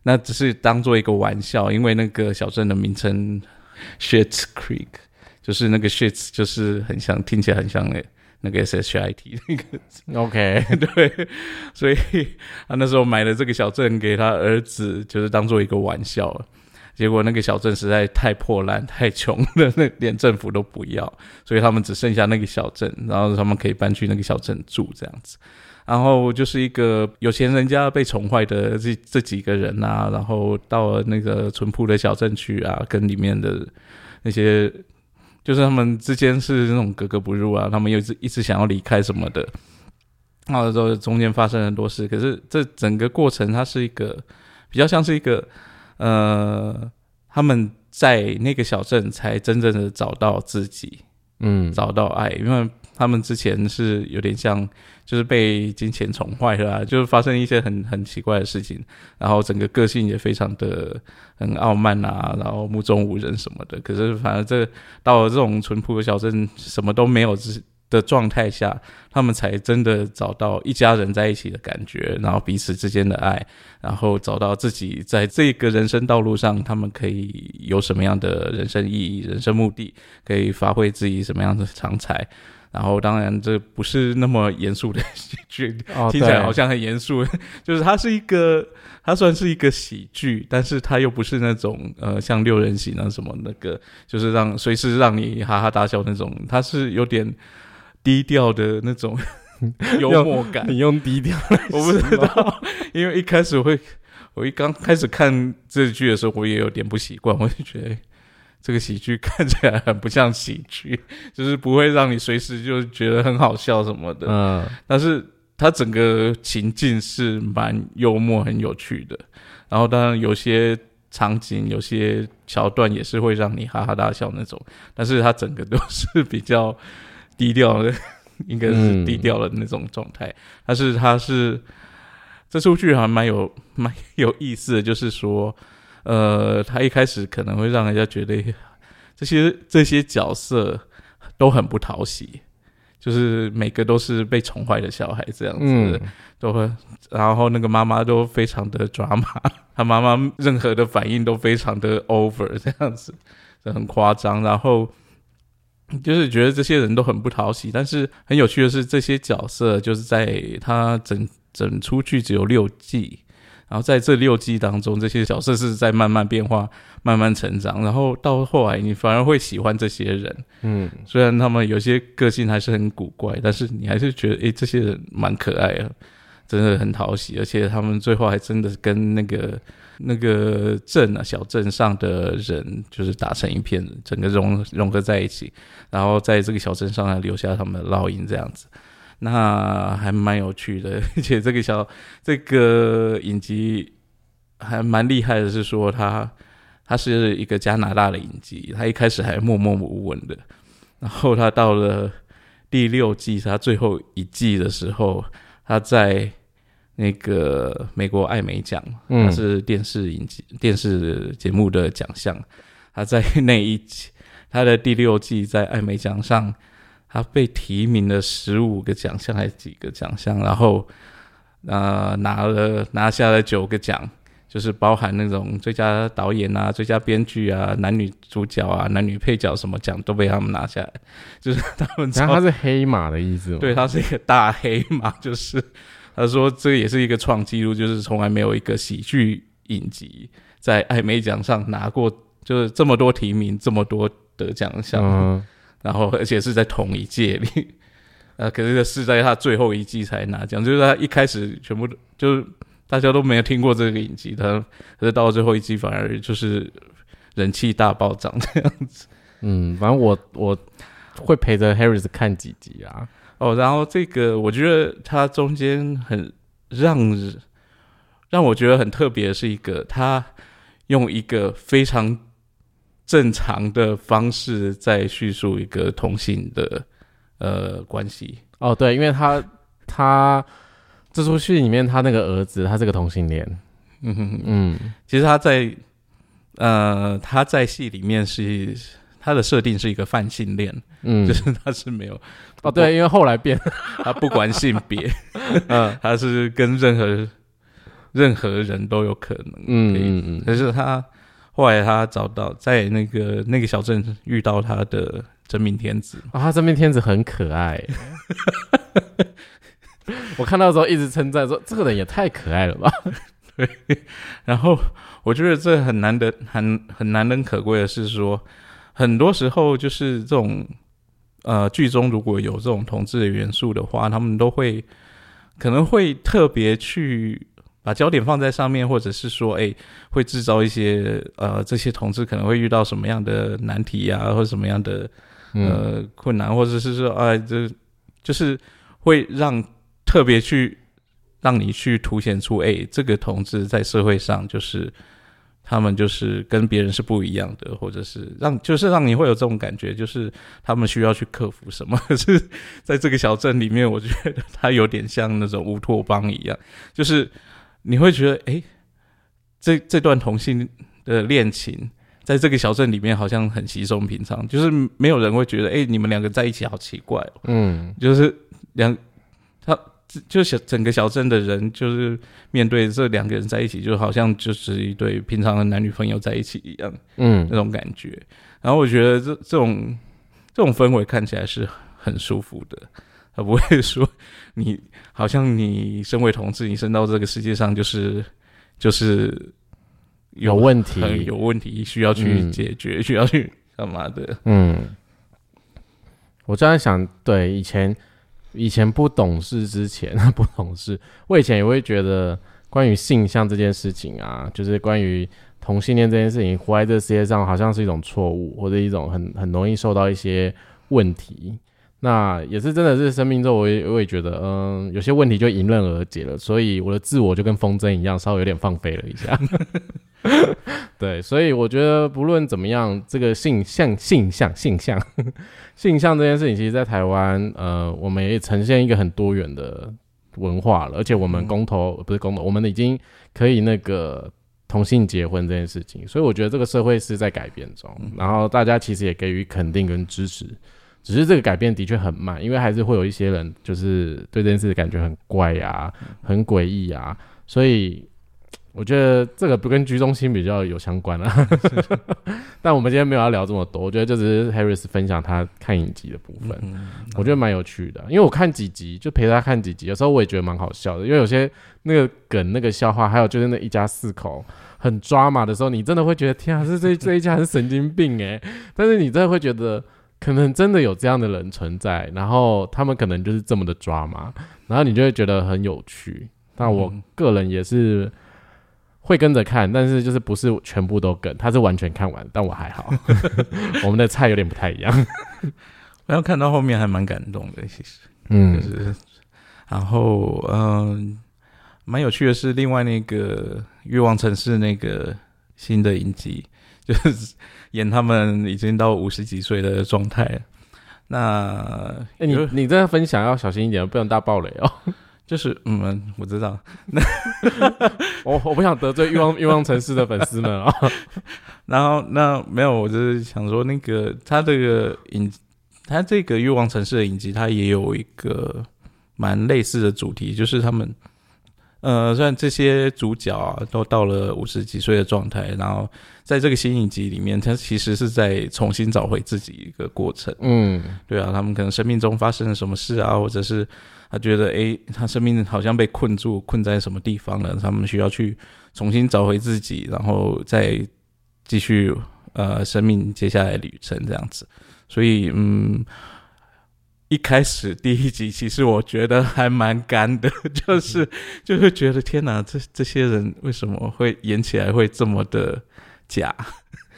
B: 那只是当做一个玩笑，因为那个小镇的名称 Shit Creek。就是那个 shit 就是很像，听起来很像那那个 S H I T (laughs) 那个
A: OK，(laughs)
B: 对，所以他那时候买了这个小镇给他儿子，就是当做一个玩笑。结果那个小镇实在太破烂、太穷了，那连政府都不要，所以他们只剩下那个小镇，然后他们可以搬去那个小镇住这样子。然后就是一个有钱人家被宠坏的这这几个人啊，然后到了那个淳朴的小镇去啊，跟里面的那些，就是他们之间是那种格格不入啊，他们又一直一直想要离开什么的，然后之后中间发生很多事，可是这整个过程它是一个比较像是一个。呃，他们在那个小镇才真正的找到自己，
A: 嗯，
B: 找到爱，因为他们之前是有点像，就是被金钱宠坏了，就是发生一些很很奇怪的事情，然后整个个性也非常的很傲慢啊，然后目中无人什么的。可是反正这到了这种淳朴的小镇，什么都没有，之的状态下，他们才真的找到一家人在一起的感觉，然后彼此之间的爱，然后找到自己在这个人生道路上，他们可以有什么样的人生意义、人生目的，可以发挥自己什么样的长才。然后，当然这不是那么严肃的喜剧，听起来好像很严肃。(laughs) 就是它是一个，它算是一个喜剧，但是它又不是那种呃像六人行啊什么那个，就是让随时让你哈哈大笑那种。它是有点。低调的那种 (laughs) 幽默感，
A: 你用低调，
B: 我不知道，(laughs) 因为一开始会，我一刚开始看这剧的时候，我也有点不习惯，我就觉得这个喜剧 (laughs) 看起来很不像喜剧，就是不会让你随时就觉得很好笑什么的。嗯，但是它整个情境是蛮幽默、很有趣的，然后当然有些场景、有些桥段也是会让你哈哈大笑那种，但是它整个都是比较。低调的，应该是低调的那种状态。但是它是这出剧还蛮有蛮有意思的，就是说，呃，他一开始可能会让人家觉得这些这些角色都很不讨喜，就是每个都是被宠坏的小孩这样子，都会，然后那个妈妈都非常的抓马，(laughs) 他妈妈任何的反应都非常的 over 这样子，很夸张，然后。就是觉得这些人都很不讨喜，但是很有趣的是，这些角色就是在他整整出剧只有六季，然后在这六季当中，这些角色是在慢慢变化、慢慢成长，然后到后来你反而会喜欢这些人。嗯，虽然他们有些个性还是很古怪，但是你还是觉得，诶，这些人蛮可爱的，真的很讨喜，而且他们最后还真的跟那个。那个镇啊，小镇上的人就是打成一片，整个融融合在一起，然后在这个小镇上还留下他们的烙印，这样子，那还蛮有趣的。(laughs) 而且这个小这个影集还蛮厉害的，是说他他是一个加拿大的影集，他一开始还默默无闻的，然后他到了第六季，他最后一季的时候，他在。那个美国艾美奖，它是电视影集、电视节目的奖项。他在那一季，他的第六季在艾美奖上，他被提名了十五个奖项还是几个奖项？然后，呃，拿了拿下了九个奖，就是包含那种最佳导演啊、最佳编剧啊、男女主角啊、男女配角什么奖都被他们拿下来。就是他们，
A: 然后他是黑马的意思，
B: 对他是一个大黑马，就是。他说：“这也是一个创纪录，就是从来没有一个喜剧影集在艾美奖上拿过，就是这么多提名，这么多得奖项，然后而且是在同一届里，(laughs) 呃，可是是在他最后一季才拿奖，就是他一开始全部就是大家都没有听过这个影集，他可是到了最后一季反而就是人气大暴涨这样子。
A: 嗯，反正我我会陪着 Harris 看几集啊。”
B: 哦，然后这个我觉得它中间很让让我觉得很特别的是一个，他用一个非常正常的方式在叙述一个同性的呃关系。
A: 哦，对，因为他他这出戏里面他那个儿子他是个同性恋。
B: 嗯哼嗯，其实他在呃他在戏里面是。他的设定是一个泛性恋，嗯，就是他是没有
A: 哦，对，因为后来变，
B: 他不管性别，(laughs) 嗯，他是跟任何任何人都有可能，嗯嗯嗯，可是他后来他找到在那个那个小镇遇到他的真命天子，
A: 啊，他真命天子很可爱。(laughs) 我看到的时候一直称赞说，这个人也太可爱了吧。
B: 对然后我觉得这很难得、很很难能可贵的是说，很多时候就是这种呃剧中如果有这种同志的元素的话，他们都会可能会特别去把焦点放在上面，或者是说，哎，会制造一些呃这些同志可能会遇到什么样的难题啊，或者什么样的呃困难，或者是说，哎，这就是会让特别去。让你去凸显出，哎，这个同志在社会上就是他们就是跟别人是不一样的，或者是让就是让你会有这种感觉，就是他们需要去克服什么？(laughs) 是在这个小镇里面，我觉得他有点像那种乌托邦一样，就是你会觉得，哎，这这段同性的恋情在这个小镇里面好像很稀松平常，就是没有人会觉得，哎，你们两个在一起好奇怪哦，嗯，就是两他。就小整个小镇的人，就是面对这两个人在一起，就好像就是一对平常的男女朋友在一起一样，嗯，那种感觉。然后我觉得这这种这种氛围看起来是很舒服的，他不会 (laughs) 说你好像你身为同志，你生到这个世界上就是就是
A: 有问题，
B: 有问题需要去解决，需要去干嘛的？
A: 嗯，我正在想，对以前。以前不懂事之前 (laughs) 不懂事，我以前也会觉得关于性向这件事情啊，就是关于同性恋这件事情，活在这世界上好像是一种错误，或者一种很很容易受到一些问题。那也是真的是生命中，我也我也觉得，嗯，有些问题就迎刃而解了，所以我的自我就跟风筝一样，稍微有点放飞了一下。(laughs) 对，所以我觉得不论怎么样，这个性向、性向、性向、性向这件事情，其实，在台湾，呃，我们也呈现一个很多元的文化了，而且我们公投不是公投，我们已经可以那个同性结婚这件事情，所以我觉得这个社会是在改变中，然后大家其实也给予肯定跟支持，只是这个改变的确很慢，因为还是会有一些人就是对这件事感觉很怪呀、很诡异啊，所以。我觉得这个不跟居中心比较有相关啊，(laughs) 但我们今天没有要聊这么多。我觉得就只是 Harris 分享他看影集的部分，我觉得蛮有趣的。因为我看几集就陪他看几集，有时候我也觉得蛮好笑的。因为有些那个梗、那个笑话，还有就是那一家四口很抓马的时候，你真的会觉得天啊，这这这一家是神经病诶。但是你真的会觉得，可能真的有这样的人存在，然后他们可能就是这么的抓嘛，然后你就会觉得很有趣。那我个人也是。会跟着看，但是就是不是全部都跟，他是完全看完，但我还好。(laughs) 我们的菜有点不太一样。(laughs)
B: 然后看到后面还蛮感动的，其实，嗯，就是，然后嗯，蛮有趣的是，另外那个《欲望城市》那个新的影集，就是演他们已经到五十几岁的状态。那
A: 你你这样分享要小心一点，不能大爆雷哦。(laughs)
B: 就是嗯，我知道。那 (laughs)
A: 我我不想得罪欲望欲望城市的粉丝们啊。(laughs)
B: 然后那没有，我就是想说，那个他这个影，他这个欲望城市的影集，它也有一个蛮类似的主题，就是他们呃，虽然这些主角啊都到了五十几岁的状态，然后在这个新影集里面，他其实是在重新找回自己一个过程。嗯，对啊，他们可能生命中发生了什么事啊，或者是。他觉得，哎，他生命好像被困住，困在什么地方了？他们需要去重新找回自己，然后再继续呃生命接下来旅程这样子。所以，嗯，一开始第一集其实我觉得还蛮干的，(laughs) 就是就会觉得天哪，这这些人为什么会演起来会这么的假？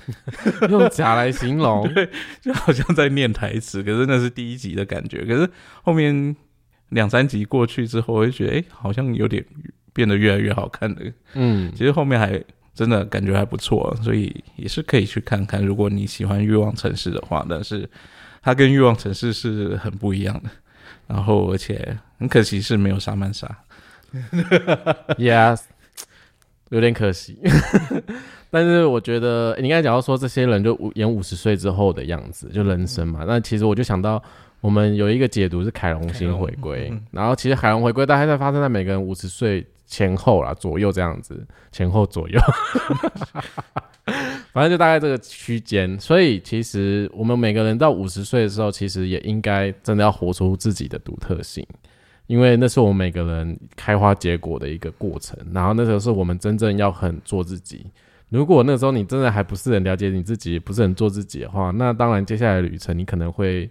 B: (laughs)
A: 用假来形容，
B: 对，就好像在念台词。可是那是第一集的感觉，可是后面。两三集过去之后，我就觉得，哎，好像有点变得越来越好看的。嗯，其实后面还真的感觉还不错，所以也是可以去看看。如果你喜欢《欲望城市》的话，但是它跟《欲望城市》是很不一样的。然后，而且很可惜是没有沙曼莎。
A: Yes，有点可惜。(laughs) 但是我觉得，你刚才讲到说这些人就演五十岁之后的样子，就人生嘛。那其实我就想到。我们有一个解读是凯龙星回归，然后其实海龙回归大概在发生在每个人五十岁前后啦，左右这样子，前后左右。(laughs) 反正就大概这个区间。所以其实我们每个人到五十岁的时候，其实也应该真的要活出自己的独特性，因为那是我们每个人开花结果的一个过程。然后那时候是我们真正要很做自己。如果那时候你真的还不是很了解你自己，不是很做自己的话，那当然接下来的旅程你可能会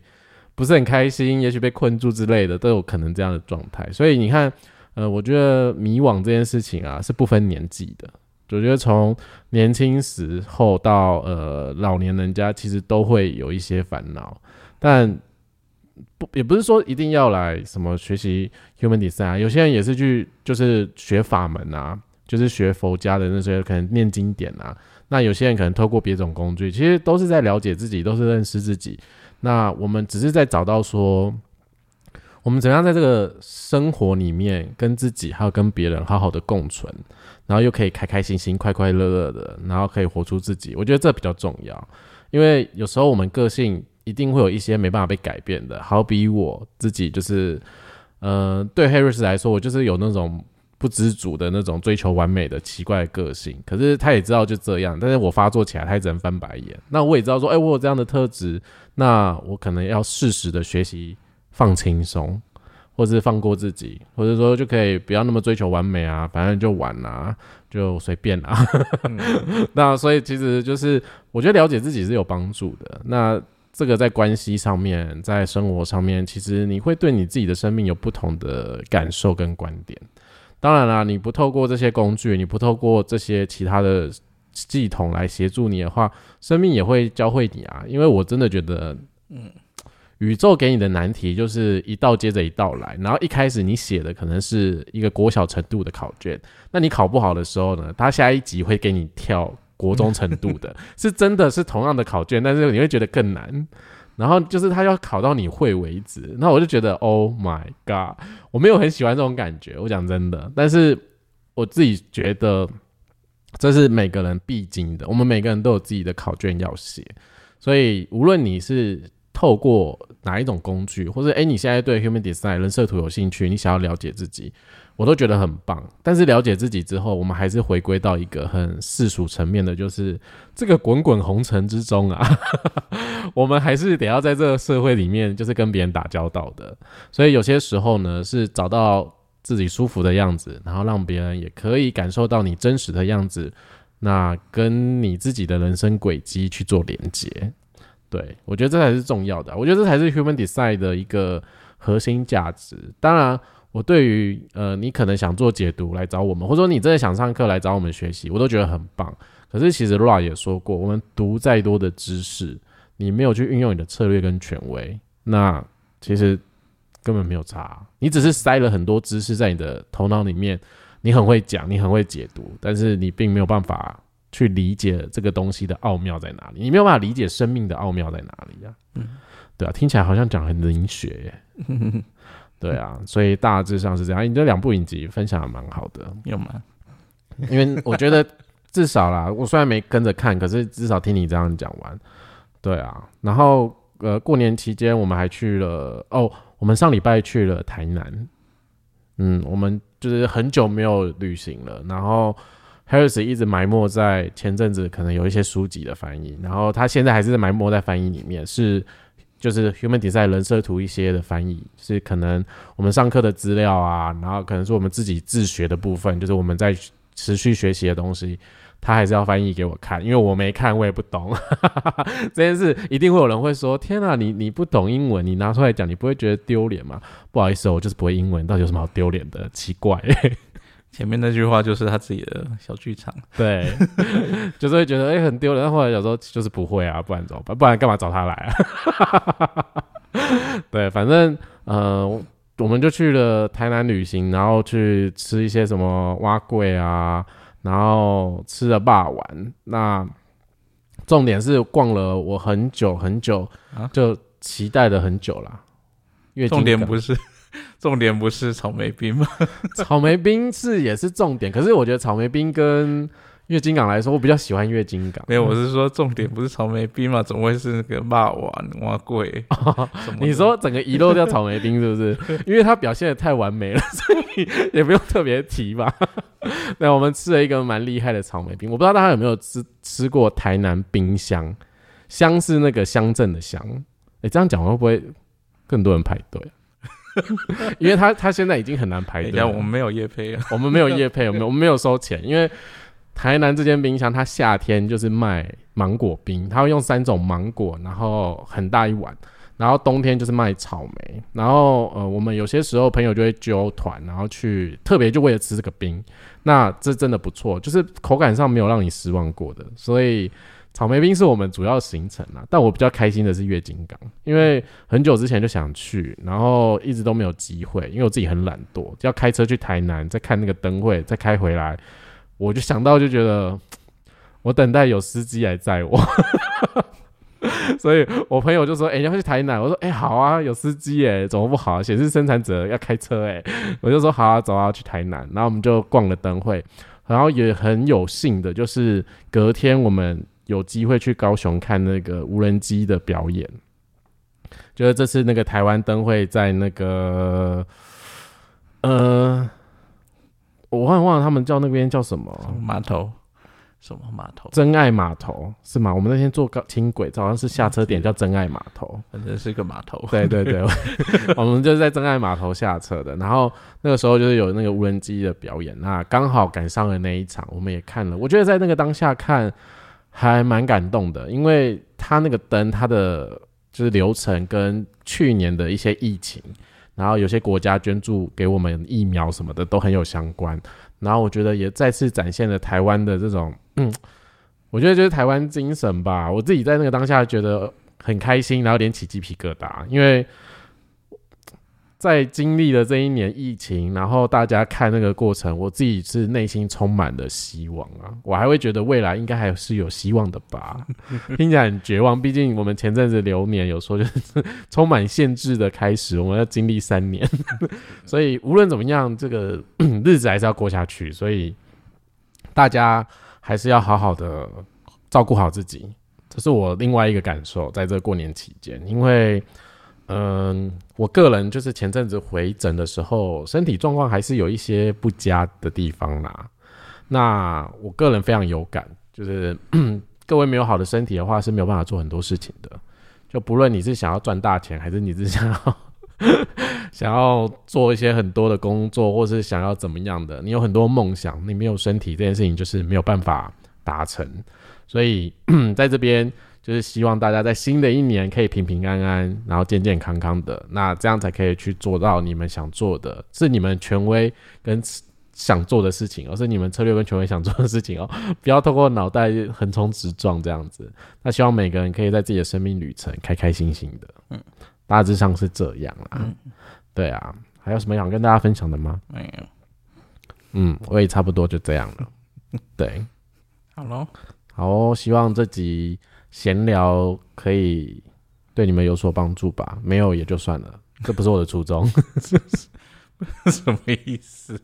A: 不是很开心，也许被困住之类的都有可能这样的状态。所以你看，呃，我觉得迷惘这件事情啊是不分年纪的，我觉得从年轻时候到呃老年人家其实都会有一些烦恼，但不也不是说一定要来什么学习 human design 啊，有些人也是去就是学法门啊。就是学佛家的那些，可能念经典啊。那有些人可能透过别种工具，其实都是在了解自己，都是认识自己。那我们只是在找到说，我们怎样在这个生活里面跟自己还有跟别人好好的共存，然后又可以开开心心、快快乐乐的，然后可以活出自己。我觉得这比较重要，因为有时候我们个性一定会有一些没办法被改变的。好比我自己就是，呃，对 Harris 来说，我就是有那种。不知足的那种追求完美的奇怪个性，可是他也知道就这样，但是我发作起来，他只能翻白眼。那我也知道说，哎，我有这样的特质，那我可能要适时的学习放轻松，或是放过自己，或者说就可以不要那么追求完美啊，反正就玩啊，就随便啊。(laughs) 那所以其实就是我觉得了解自己是有帮助的。那这个在关系上面，在生活上面，其实你会对你自己的生命有不同的感受跟观点。当然啦，你不透过这些工具，你不透过这些其他的系统来协助你的话，生命也会教会你啊。因为我真的觉得，嗯，宇宙给你的难题就是一道接着一道来，然后一开始你写的可能是一个国小程度的考卷，那你考不好的时候呢，他下一集会给你跳国中程度的，是真的是同样的考卷，但是你会觉得更难。然后就是他要考到你会为止，那我就觉得 Oh my God，我没有很喜欢这种感觉。我讲真的，但是我自己觉得这是每个人必经的。我们每个人都有自己的考卷要写，所以无论你是透过哪一种工具，或者诶你现在对 Human Design 人设图有兴趣，你想要了解自己。我都觉得很棒，但是了解自己之后，我们还是回归到一个很世俗层面的，就是这个滚滚红尘之中啊，(laughs) 我们还是得要在这个社会里面，就是跟别人打交道的。所以有些时候呢，是找到自己舒服的样子，然后让别人也可以感受到你真实的样子，那跟你自己的人生轨迹去做连接。对我觉得这才是重要的，我觉得这才是 Human Design 的一个核心价值。当然。我对于呃，你可能想做解读来找我们，或者说你真的想上课来找我们学习，我都觉得很棒。可是其实 Ra 也说过，我们读再多的知识，你没有去运用你的策略跟权威，那其实根本没有差。你只是塞了很多知识在你的头脑里面，你很会讲，你很会解读，但是你并没有办法去理解这个东西的奥妙在哪里，你没有办法理解生命的奥妙在哪里呀？嗯，对啊，听起来好像讲很灵学耶。(laughs) 对啊，所以大致上是这样。你这两部影集分享的蛮好的，
B: 有吗？
A: 因为我觉得至少啦，我虽然没跟着看，可是至少听你这样讲完。对啊，然后呃，过年期间我们还去了哦，我们上礼拜去了台南。嗯，我们就是很久没有旅行了。然后 Harris 一直埋没在前阵子可能有一些书籍的翻译，然后他现在还是埋没在翻译里面是。就是 Human Design 人设图一些的翻译，是可能我们上课的资料啊，然后可能是我们自己自学的部分，就是我们在持续学习的东西，他还是要翻译给我看，因为我没看，我也不懂 (laughs) 这件事。一定会有人会说：“天啊，你你不懂英文，你拿出来讲，你不会觉得丢脸吗？”不好意思，我就是不会英文，到底有什么好丢脸的？奇怪。
B: 前面那句话就是他自己的小剧场，(laughs)
A: 对，就是会觉得哎很丢人，后来有时候就是不会啊，不然怎么办？不然干嘛找他来啊？(laughs) 对，反正呃，我们就去了台南旅行，然后去吃一些什么蛙桂啊，然后吃了霸丸。那重点是逛了我很久很久，就期待了很久了。
B: 重点不是。(laughs) 重点不是草莓冰吗？(laughs)
A: 草莓冰是也是重点，可是我觉得草莓冰跟月经港来说，我比较喜欢月经港。
B: 没有，我是说重点不是草莓冰嘛？怎么会是那个霸王蛙贵？
A: 你说整个遗漏掉草莓冰是不是？(laughs) 因为它表现的太完美了，所以也不用特别提吧。那，我们吃了一个蛮厉害的草莓冰，我不知道大家有没有吃吃过台南冰箱，香是那个乡镇的乡。哎、这样讲会不会更多人排队啊？(laughs) 因为他他现在已经很难排队。
B: 我们没有夜配啊。(laughs)
A: 我们没有夜配，我们我们没有收钱，因为台南这间冰箱，它夏天就是卖芒果冰，它会用三种芒果，然后很大一碗，然后冬天就是卖草莓，然后呃，我们有些时候朋友就会揪团，然后去特别就为了吃这个冰，那这真的不错，就是口感上没有让你失望过的，所以。草莓冰是我们主要行程啊，但我比较开心的是月经港，因为很久之前就想去，然后一直都没有机会，因为我自己很懒惰，要开车去台南，再看那个灯会，再开回来，我就想到就觉得，我等待有司机来载我，(laughs) 所以我朋友就说：“哎、你要去台南？”我说：“哎、好啊，有司机哎，怎么不好？显示生产者要开车哎。”我就说：“好啊，走啊，去台南。”然后我们就逛了灯会，然后也很有幸的，就是隔天我们有机会去高雄看那个无人机的表演。就是这次那个台湾灯会在那个，呃，我忘忘了他们叫那边叫什么，
B: 码头，什么码头？
A: 真爱码头是吗？我们那天坐高轻轨，好像是下车点叫真爱码头。
B: 反正是个码头。
A: 对对对，(laughs) 我们就是在真爱码头下车的。然后那个时候就是有那个无人机的表演，那刚好赶上了那一场，我们也看了。我觉得在那个当下看还蛮感动的，因为它那个灯，它的就是流程跟去年的一些疫情，然后有些国家捐助给我们疫苗什么的都很有相关。然后我觉得也再次展现了台湾的这种，嗯，我觉得就是台湾精神吧。我自己在那个当下觉得很开心，然后有点起鸡皮疙瘩，因为在经历了这一年疫情，然后大家看那个过程，我自己是内心充满了希望啊！我还会觉得未来应该还是有希望的吧。(laughs) 听起来很绝望，毕竟我们前阵子流年有说就是充满限制的开始，我们要经历三年，(laughs) 所以无论怎么样，这个 (clears throat) 日子还是要过下去，所以大家还是要好好的照顾好自己，这是我另外一个感受，在这过年期间，因为。嗯，我个人就是前阵子回诊的时候，身体状况还是有一些不佳的地方啦。那我个人非常有感，就是 (clears throat) 各位没有好的身体的话，是没有办法做很多事情的。就不论你是想要赚大钱，还是你是想要想要做一些很多的工作，或是想要怎么样的，你有很多梦想，你没有身体这件事情就是没有办法达成。所以 (clears throat) 在这边。就是希望大家在新的一年可以平平安安，然后健健康康的，那这样才可以去做到你们想做的，是你们权威跟想做的事情，而是你们策略跟权威想做的事情哦。(laughs) 不要透过脑袋横冲直撞这样子。那希望每个人可以在自己的生命旅程开开心心的，嗯，大致上是这样啦。
B: 嗯
A: 对啊，还有什么想跟大家分享的吗？
B: 没有，
A: 嗯，我也差不多就这样了。(laughs) 对，
B: 好喽，
A: 好哦、希望这集。闲聊可以对你们有所帮助吧？没有也就算了，这不是我的初衷。
B: 什么意思？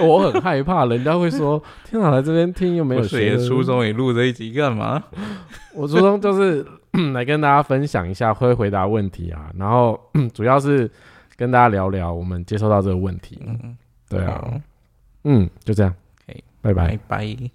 A: 我很害怕人家会说：“ (laughs) 天哪，来这边听又没有
B: 谁的初衷？你录这一集干嘛？
A: 我初衷就是来跟大家分享一下，会回答问题啊，然后 (coughs) 主要是跟大家聊聊我们接收到这个问题。
B: 嗯，
A: 对啊，嗯，就这样，
B: 可以
A: 拜拜
B: 拜。拜。